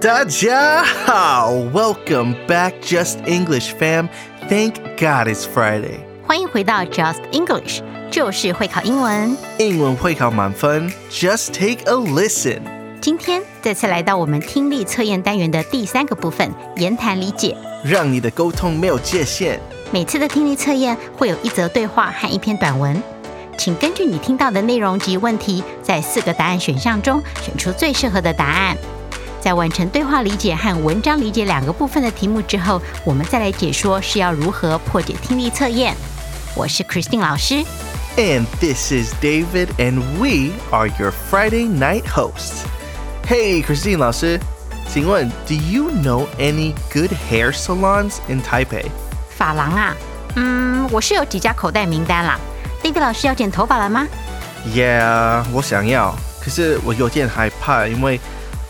大家好，Welcome back, Just English fam. Thank God it's Friday. 欢迎回到 Just English，就是会考英文。英文会考满分，Just take a listen. 今天再次来到我们听力测验单元的第三个部分——言谈理解。让你的沟通没有界限。每次的听力测验会有一则对话和一篇短文，请根据你听到的内容及问题，在四个答案选项中选出最适合的答案。在完成对话理解和文章理解两个部分的题目之后，我们再来解说是要如何破解听力测验。我是 Christine 老师。And this is David, and we are your Friday night hosts. Hey, Christine 老师，请问，Do you know any good hair salons in Taipei? 发廊啊，嗯，我是有几家口袋名单啦。David 老师要剪头发了吗？Yeah，我想要，可是我有点害怕，因为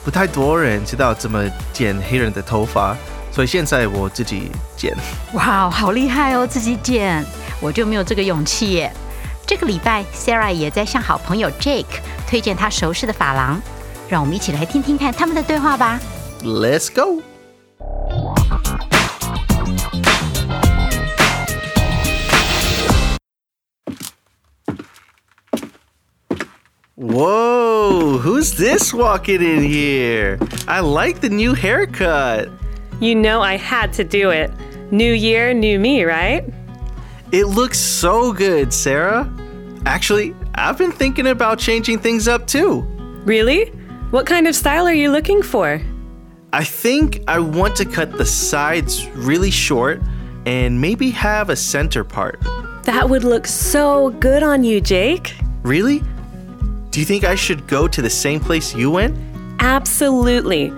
不太多人知道怎么剪黑人的头发，所以现在我自己剪。哇，好厉害哦，自己剪，我就没有这个勇气耶。这个礼拜，Sarah 也在向好朋友 Jake 推荐他熟识的发廊，让我们一起来听听看他们的对话吧。Let's go. Who's this walking in here? I like the new haircut. You know I had to do it. New year, new me, right? It looks so good, Sarah. Actually, I've been thinking about changing things up too. Really? What kind of style are you looking for? I think I want to cut the sides really short and maybe have a center part. That would look so good on you, Jake. Really? Do you think I should go to the same place you went? Absolutely.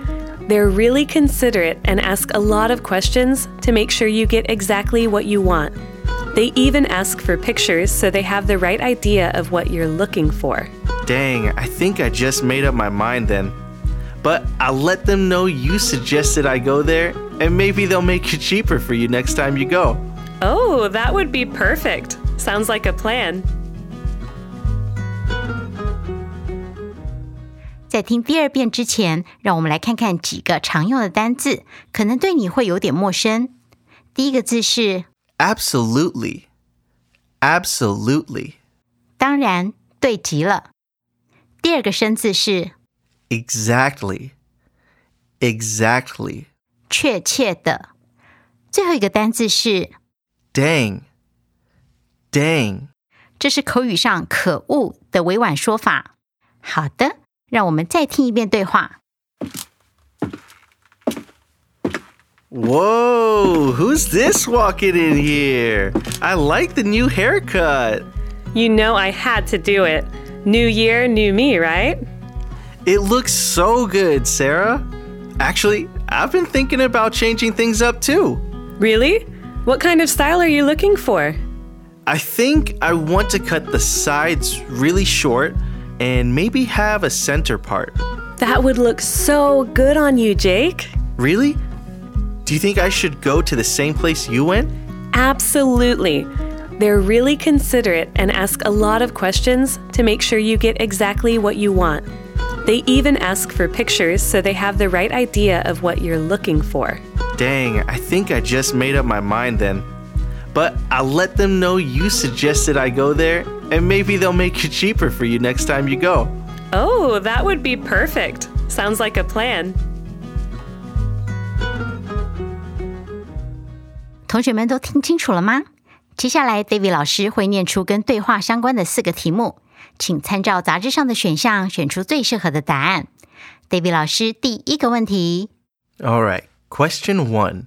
They're really considerate and ask a lot of questions to make sure you get exactly what you want. They even ask for pictures so they have the right idea of what you're looking for. Dang, I think I just made up my mind then. But I'll let them know you suggested I go there, and maybe they'll make it cheaper for you next time you go. Oh, that would be perfect. Sounds like a plan. 在听第二遍之前，让我们来看看几个常用的单字，可能对你会有点陌生。第一个字是 Absolutely. Absolutely. 当然，对极了。第二个生字是 Exactly. Exactly. 确切的。最后一个单字是 Dang. Dang. 这是口语上“可恶”的委婉说法。好的，让我们再听一遍对话。 Whoa, who's this walking in here? I like the new haircut. You know I had to do it. New year, new me, right? It looks so good, Sarah. Actually, I've been thinking about changing things up too. Really? What kind of style are you looking for? I think I want to cut the sides really short and maybe have a center part. That would look so good on you, Jake. Really? Do you think I should go to the same place you went? Absolutely. They're really considerate and ask a lot of questions to make sure you get exactly what you want. They even ask for pictures so they have the right idea of what you're looking for. Dang, I think I just made up my mind then. But I'll let them know you suggested I go there, and maybe they'll make it cheaper for you next time you go. Oh, that would be perfect. Sounds like a plan. 同学们都听清楚了吗？接下来，David 老师会念出跟对话相关的四个题目，请参照杂志上的选项选出最适合的答案。David 老师第一个问题， All right, question one.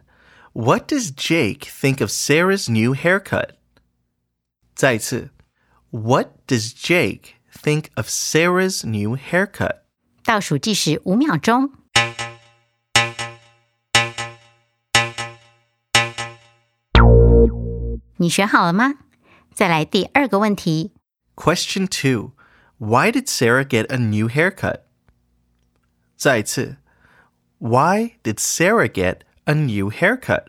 What does Jake think of Sarah's new haircut? 再一次, What does Jake think of Sarah's new haircut? 倒数计时五秒钟。你选好了吗？再来第二个问题。 Question 2 Why did Sarah get a new haircut? 再一次 Why did Sarah get a new haircut?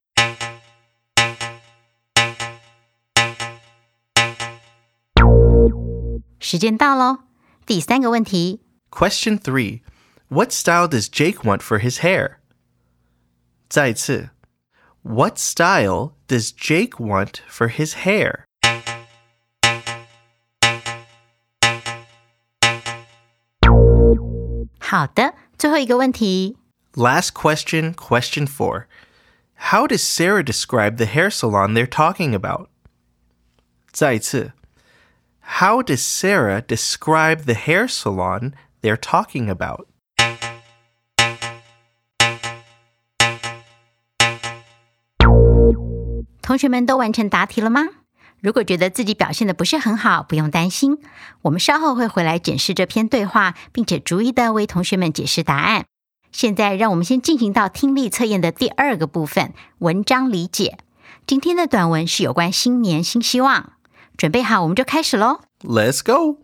时间到喽。第三个问题。 Question 3 What style does Jake want for his hair? 再一次 What style does Jake want for his hair? 好的，最后一个问题。 Last question, question 4 How does Sarah describe the hair salon they're talking about? 再一次 How does Sarah describe the hair salon they're talking about? 同学们都完成答题了吗？如果觉得自己表现的不是很好，不用担心，我们稍后会回来检视这篇对话，并且逐一的为同学们解释答案。现在，让我们先进行到听力测验的第二个部分——文章理解。今天的短文是有关新年新希望， 准备好我们就开始喽。 Let's go!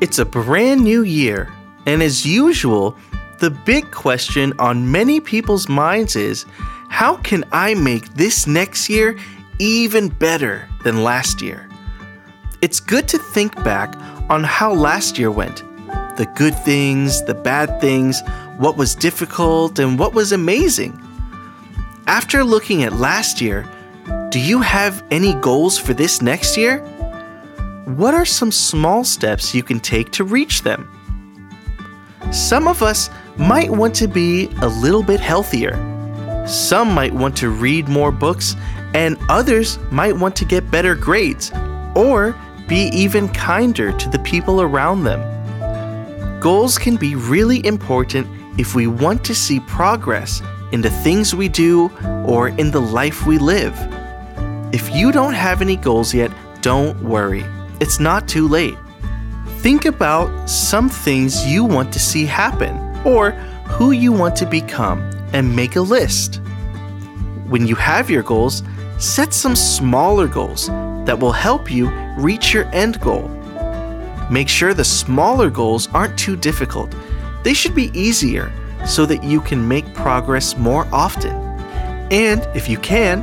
It's a brand new year, and as usual, the big question on many people's minds is how can I make this next year even better than last year? It's good to think back on how last year went the good things, the bad things, what was difficult, and what was amazing. After looking at last year, do you have any goals for this next year? What are some small steps you can take to reach them? Some of us might want to be a little bit healthier. Some might want to read more books, and others might want to get better grades or be even kinder to the people around them. Goals can be really important if we want to see progress in the things we do or in the life we live. If you don't have any goals yet, don't worry. It's not too late. Think about some things you want to see happen or who you want to become and make a list. When you have your goals, set some smaller goals that will help you reach your end goal. Make sure the smaller goals aren't too difficult. They should be easier so that you can make progress more often. And if you can,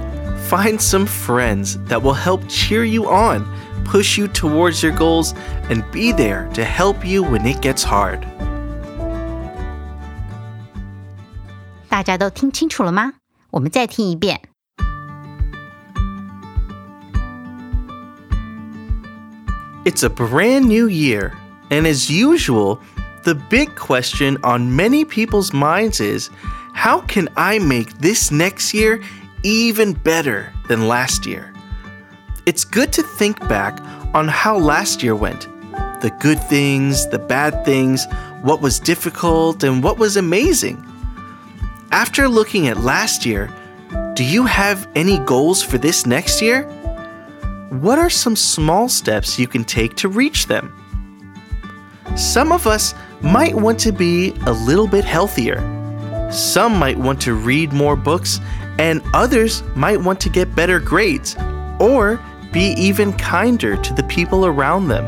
find some friends that will help cheer you on, push you towards your goals, and be there to help you when it gets hard. 大家都听清楚了吗？我们再听一遍。 It's a brand new year, and as usual, the big question on many people's minds is how can I make this next year even better than last year? It's good to think back on how last year went the good things, the bad things, what was difficult, and what was amazing. After looking at last year, do you have any goals for this next year? What are some small steps you can take to reach them? Some of us might want to be a little bit healthier. Some might want to read more books, and others might want to get better grades or be even kinder to the people around them.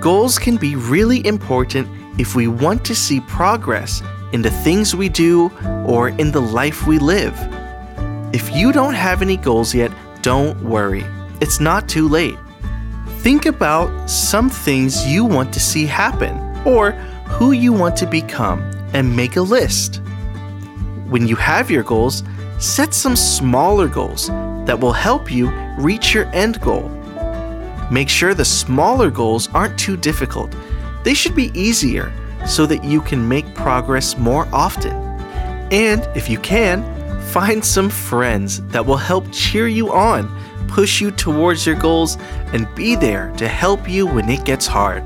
Goals can be really important if we want to see progress in the things we do or in the life we live. If you don't have any goals yet, don't worry. It's not too late. Think about some things you want to see happen or who you want to become and make a list. When you have your goals, set some smaller goals that will help you reach your end goal. Make sure the smaller goals aren't too difficult. They should be easier so that you can make progress more often. And if you can, find some friends that will help cheer you on, push you towards your goals, and be there to help you when it gets hard.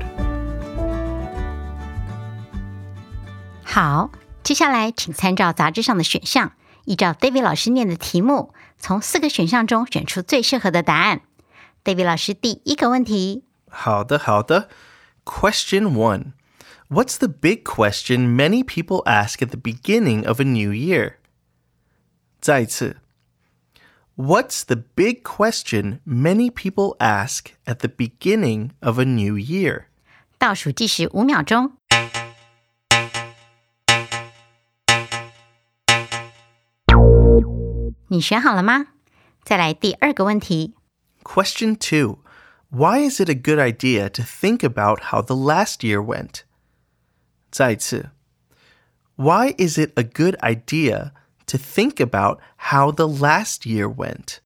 好，接下来请参照杂志上的选项， 依照 David 老师念的题目，从四个选项中选出最适合的答案。David 老师第一个问题，好的，好的。Question one. What's the big question many people ask at the beginning of a new year? 再一次。 What's the big question many people ask at the beginning of a new year? 倒数计时五秒钟。你选好了吗？再来第二个问题。 Question two. Why is it a good idea to think about how the last year went? 再一次。Why is it a good idea to think about how the last year went.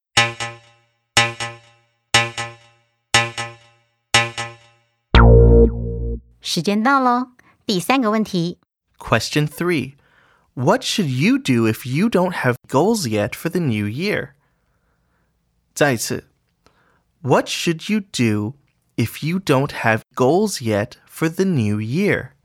Question 3 What should you do if you don't have goals yet for the new year? 再次, what should you do if you don't have goals yet for the new year?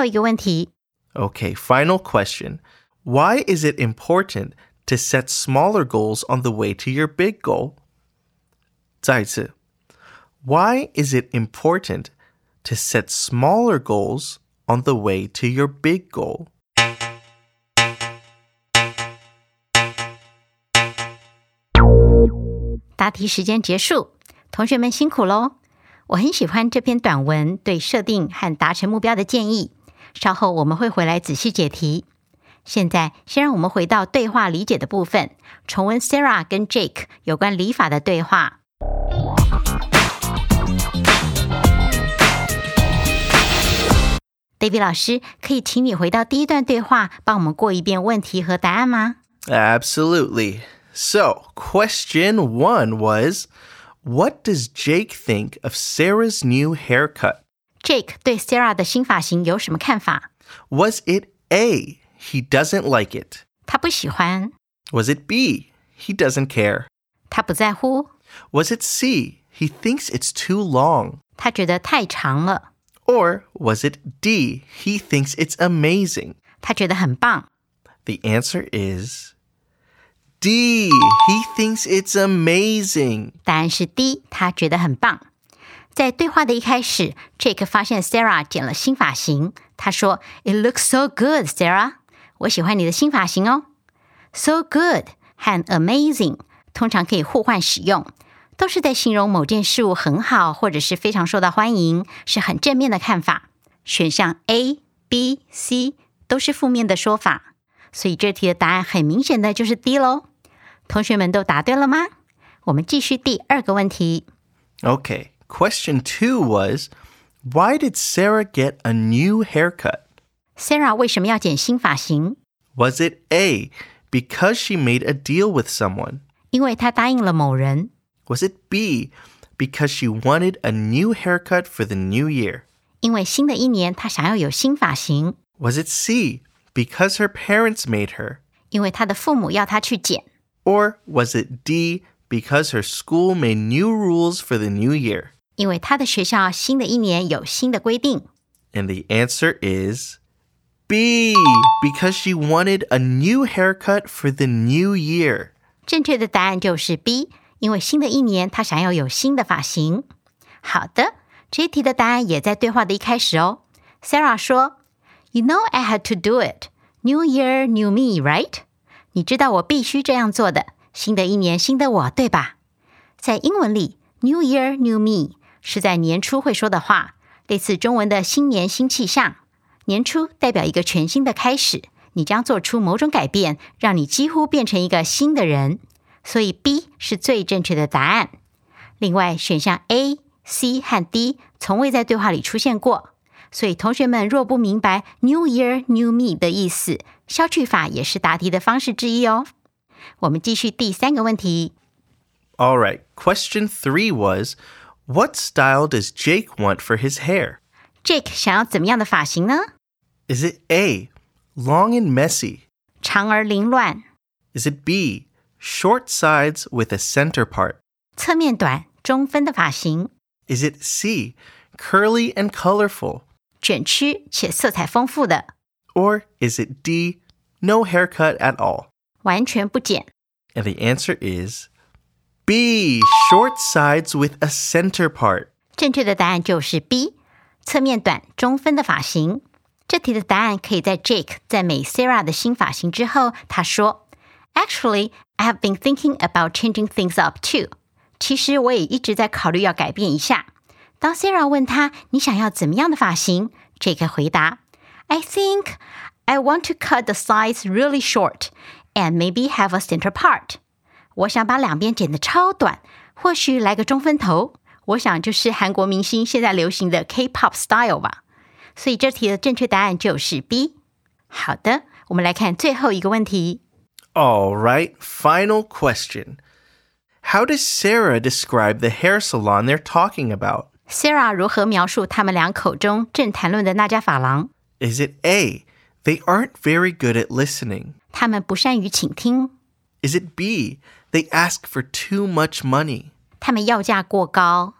最后一个问题， Okay, final question. Why is it important to set smaller goals on the way to your big goal? 再一次。Why is it important to set smaller goals on the way to your big goal? 稍后我们会回来仔细解题。现在，先让我们回到对话理解的部分，重温 Sarah 跟 Jake 有关礼法的对话。David 老师，可以请你回到第一段对话，帮我们过一遍问题和答案吗？Absolutely. So, question one was What does Jake think of Sarah's new haircut? Jake 对 Sarah 的新发型有什么看法？ Was it A, he doesn't like it? 他不喜欢， Was it B, he doesn't care? 他不在乎， Was it C, he thinks it's too long? 他觉得太长了， Or was it D, he thinks it's amazing? 他觉得很棒。 The answer is D, he thinks it's amazing. 答案是 D，他觉得很棒。 在对话的一开始，Jake 发现 Sarah 剪了新发型，他说：“It looks so good, Sarah。我喜欢你的新发型哦。”So good 和 amazing 通常可以互换使用，都是在形容某件事物很好或者是非常受到欢迎，是很正面的看法。选项 A、B、C 都是负面的说法，所以这题的答案很明显的就是 D 喽。同学们都答对了吗？我们继续第二个问题。OK question two was Why did Sarah get a new haircut? Sarah 为什么要剪新发型？ Was it A, because she made a deal with someone? 因为她答应了某人。 Was it B, because she wanted a new haircut for the new year? 因为新的一年她想要有新发型。 Was it C, because her parents made her? 因为她的父母要她去剪。 Or was it D, because her school made new rules for the new year? 因为她的学校新的一年有新的规定。 And the answer is B, because she wanted a new haircut for the new year. 正确的答案就是 B，因为新的一年她想要有新的发型。好的，这一题的答案也在对话的一开始哦。Sarah 说：“You know I had to do it. New year, new me, right？” 你知道我必须这样做的。新的一年，新的我，对吧？在英文里，New Year, New Me 是在年初会说的话，类似中文的新年新气象。年初代表一个全新的开始，你将做出某种改变，让你几乎变成一个新的人。所以 B 是最正确的答案。另外，选项 A、C 和 D 从未在对话里出现过，所以同学们若不明白 New Year, New Me 的意思，消去法也是答题的方式之一哦。我们继续第三个问题。 All right, question three was What style does Jake want for his hair? Jake 想要怎么样的发型呢？ Is it A, long and messy? 长而凌乱， Is it B, short sides with a center part? 侧面短、中分的发型。 Is it C, curly and colorful? 卷曲且色彩丰富的， Or is it D, no haircut at all? 完全不剪。 And the answer is B, short sides with a center part. 正确的答案就是 B，侧面短中分的发型。这题的答案可以在 Jake 赞美 Sarah 的新发型之后，他说：“Actually, I have been thinking about changing things up too。其实我也一直在考虑要改变一下。”当 Sarah 问他你想要怎么样的发型，Jake 回答：“I think I want to cut the sides really short and maybe have a center part。 我想把两边剪得超短，或许来个中分头。我想就是韩国明星现在流行的 K-pop style 吧。所以这题的正确答案就是 B。好的，我们来看最后一个问题。 All right, final question. How does Sarah describe the hair salon they're talking about? Sarah 如何描述他们俩口中正谈论的那家发廊？ Is it A, they aren't very good at listening? 他们不善于倾听， Is it B, they ask for too much money? 他们要价过高，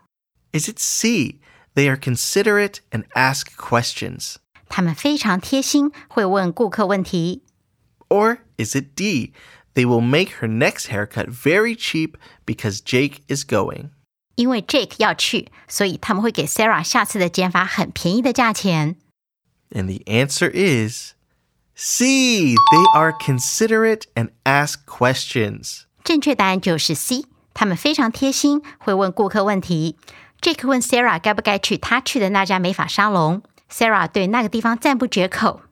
Is it C, they are considerate and ask questions? 他们非常贴心，会问顾客问题。 Or is it D, they will make her next haircut very cheap because Jake is going? 因为 Jake 要去，所以他们会给 Sarah 下次的剪法很便宜的价钱。 And the answer is C, they are considerate and ask questions. 正确答案就是 C，他们非常贴心，会问顾客问题。Jake 问 Sarah 该不该去他去的那家美发沙龙，Sarah 对那个地方赞不绝口。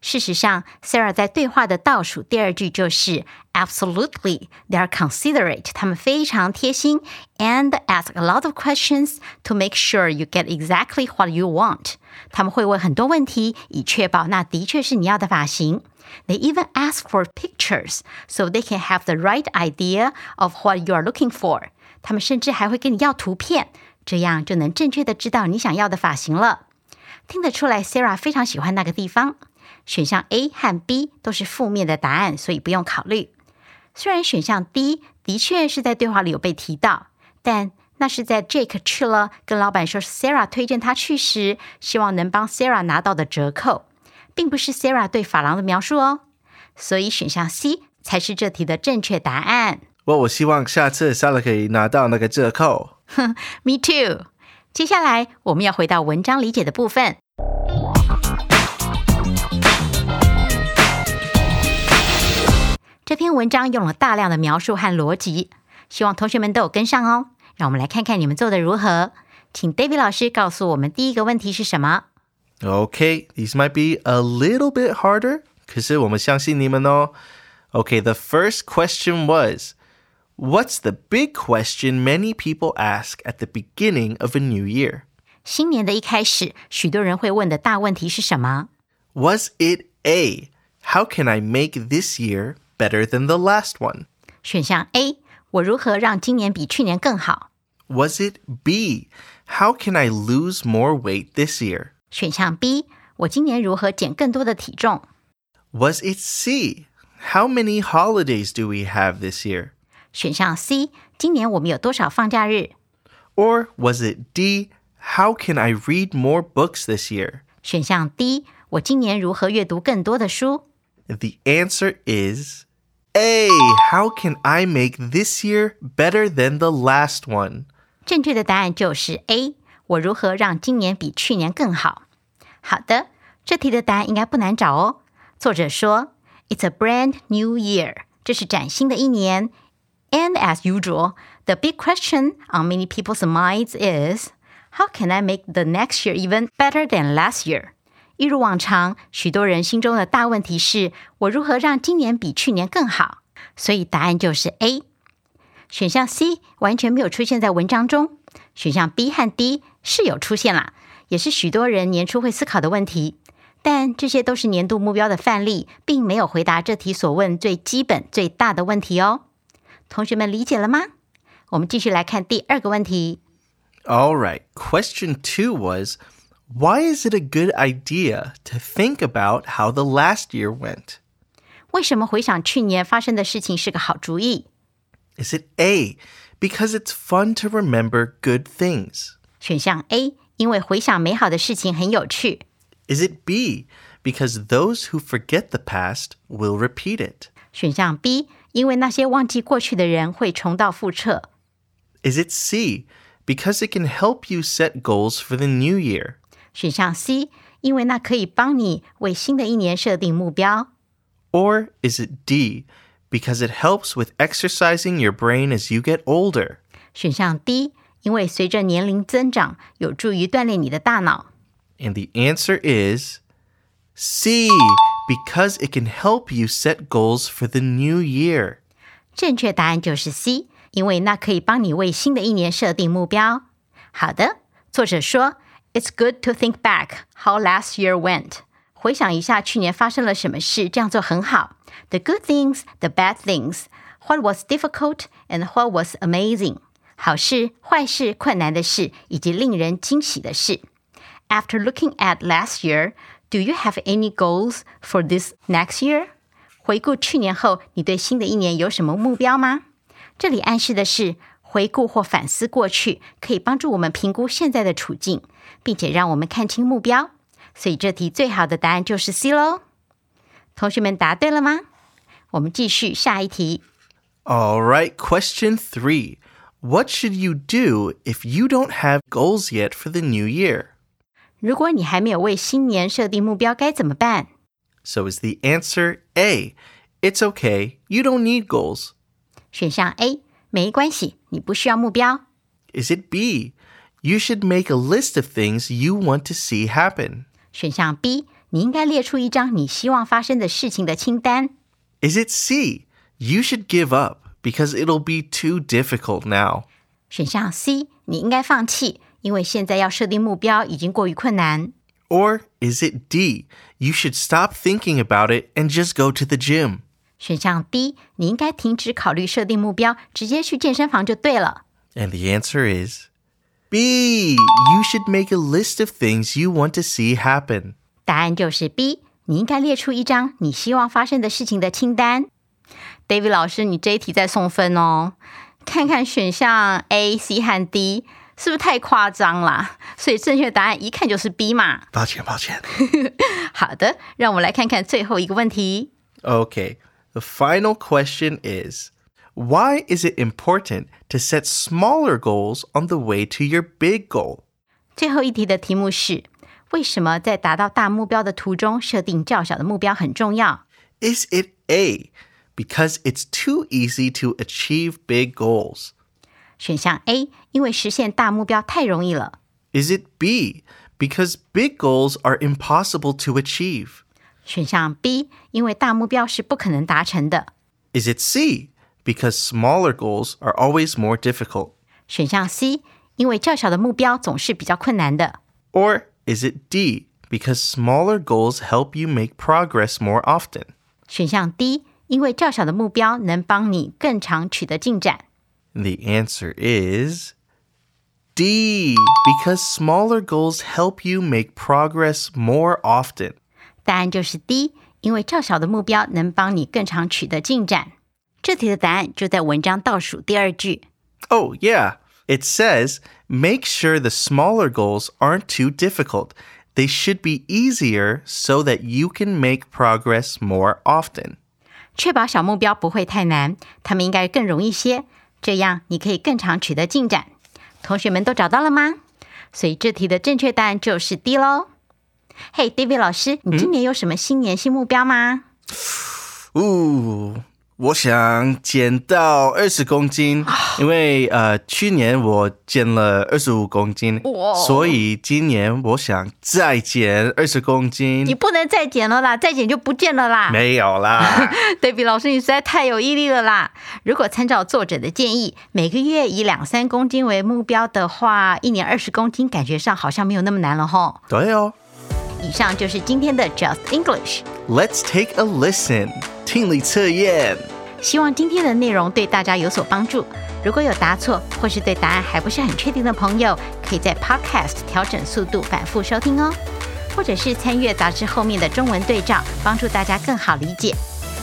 事实上，Sarah 在对话的倒数第二句就是 Absolutely, they are considerate。他们非常贴心，and ask a lot of questions to make sure you get exactly what you want。他们会问很多问题，以确保那的确是你要的发型。 They even ask for pictures so they can have the right idea of what you are looking for。他们甚至还会跟你要图片，这样就能正确的知道你想要的发型了。听得出来，Sarah 非常喜欢那个地方。选项 A 和 B 都是负面的答案，所以不用考虑。虽然选项 D 的确是在对话里有被提到，但那是在 Jake 去了跟老板说 Sarah 推荐他去时，希望能帮 Sarah 拿到的折扣， 并不是 Sarah 对法郎的描述哦。所以选项 C 才是这题的正确答案。well, 我希望下次 Sarah 可以拿到那个折扣。哼 Me too。接下来我们要回到文章理解的部分。这篇文章用了大量的描述和逻辑，希望同学们都有跟上哦。让我们来看看你们做的如何。请 David 老师告诉我们第一个问题是什么？Okay, these might be a little bit harder. 可是我们相信你们哦。Okay, the first question was What's the big question many people ask at the beginning of a new year? 新年的一开始，许多人会问的大问题是什么？ Was it A? How can I make this year better than the last one? 选项 A，我如何让今年比去年更好？ Was it B? How can I lose more weight this year? 选项 B，我今年如何减更多的体重？ Was it C? How many holidays do we have this year? 选项 C，今年我们有多少放假日？ Or was it D? How can I read more books this year? 选项 D，我今年如何阅读更多的书？ The answer is A. How can I make this year better than the last one? 正确的答案就是 A， 我如何让今年比去年更好？好的，这题的答案应该不难找哦。作者说，It's a brand new year，这是崭新的一年。And as usual, the big question on many people's minds is, how can I make the next year even better than last year？一如往常，许多人心中的大问题是我如何让今年比去年更好。所以答案就是 A。选项 C 完全没有出现在文章中，选项 B 和 D 是有出现啦，也是许多人年初会思考的问题。但这些都是年度目标的范例，并没有回答这题所问最基本、最大的问题哦。同学们理解了吗？我们继续来看第二个问题。All right. Question two was Why is it a good idea to think about how the last year went? 为什么回想去年发生的事情是个好主意？Is it A? Because it's fun to remember good things. 选项 A，因为回想美好的事情很有趣。 Is it B? Because those who forget the past will repeat it. 选项 B，因为那些忘记过去的人会重蹈覆辙。 Is it C? Because it can help you set goals for the new year. 选项 C，因为那可以帮你为新的一年设定目标。 Or is it D? Because it helps with exercising your brain as you get older. 选项 D，因为随着年龄增长，有助于锻炼你的大脑。 And the answer is C, because it can help you set goals for the new year. 正确答案就是 C，因为那可以帮你为新的一年设定目标。好的，作者说，It's good to think back how last year went。回想一下去年发生了什么事，这样做很好。 The good things, the bad things, what was difficult and what was amazing。好事、坏事、困难的事，以及令人惊喜的事。After looking at last year, do you have any goals for this next year? 回顾去年后，你对新的一年有什么目标吗？这里暗示的是，回顾或反思过去，可以帮助我们评估现在的处境，并且让我们看清目标。所以这题最好的答案就是 C 喽。同学们答对了吗？ 我们继续下一题。 All right, question three. What should you do if you don't have goals yet for the new year? 如果你还没有为新年设定目标，该怎么办？ So is the answer A? It's okay. You don't need goals. 选项 A，没关系，你不需要目标。 Is it B? You should make a list of things you want to see happen. 选项 B，你应该列出一张你希望发生的事情的清单。 Is it C? You should give up because it'll be too difficult now. 选项 C，你应该放弃，因为现在要设定目标已经过于困难。 Or is it D? You should stop thinking about it and just go to the gym. 选项 D，你应该停止考虑设定目标，直接去健身房就对了。 And the answer is B. You should make a list of things you want to see happen. 答案就是 B， 你应该列出一张你希望发生的事情的清单。David 老师，你这一题在送分哦，看看选项 A、C 和 D 是不是太夸张啦？所以正确答案一看就是 B 嘛。抱歉，抱歉。好的，让我们来看看最后一个问题。 Okay, the final question is Why is it important to set smaller goals on the way to your big goal? 最后一题的题目是： 为什么在达到大目标的途中设定较小的目标很重要？ Is it A? Because it's too easy to achieve big goals. 选项 A，因为实现大目标太容易了。 Is it B? Because big goals are impossible to achieve. 选项 B，因为大目标是不可能达成的。 Is it C? Because smaller goals are always more difficult. 选项 C，因为较小的目标总是比较困难的。 Or is it D? Because smaller goals help you make progress more often. 选项 D，因为较小的目标能帮你更长取得进展。 And the answer is D. Because smaller goals help you make progress more often. 答案就是 D，因为较小的目标能帮你更长取得进展。这题的答案就在文章倒数第二句。 Oh, yeah. It says make sure the smaller goals aren't too difficult. They should be easier so that you can make progress more often. 确保小目标不会太难，它们应该更容易些，这样你可以更长取得进展。同学们都找到了吗？所以这题的正确答案就是 D 喽。嘿、hey,，David 老师，你今年有什么新年新目标吗？ Ooh. 我想减到二十公斤，因为呃去年我减了二十五公斤，所以今年我想再减二十公斤你。不能再减了啦，再减就不见了啦。没有啦，David 老师，你实在太有毅力了啦！如果参照作者的建议，每个月以两三公斤为目标的话，一年二十公斤，感觉上好像没有那么难了吼。对哦。以上就是今天的 Just English， Let's take a listen. 听力测验。希望今天的内容对大家有所帮助。如果有答错或是对答案还不是很确定的朋友，可以在 Podcast 调整速度，反复收听哦，或者是参阅杂志后面的中文对照，帮助大家更好理解。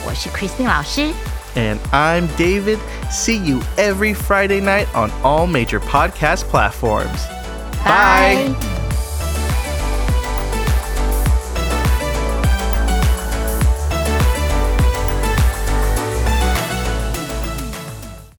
我是 Christine 老师。 And I'm David. See you every Friday night on all major podcast platforms. Bye. Bye.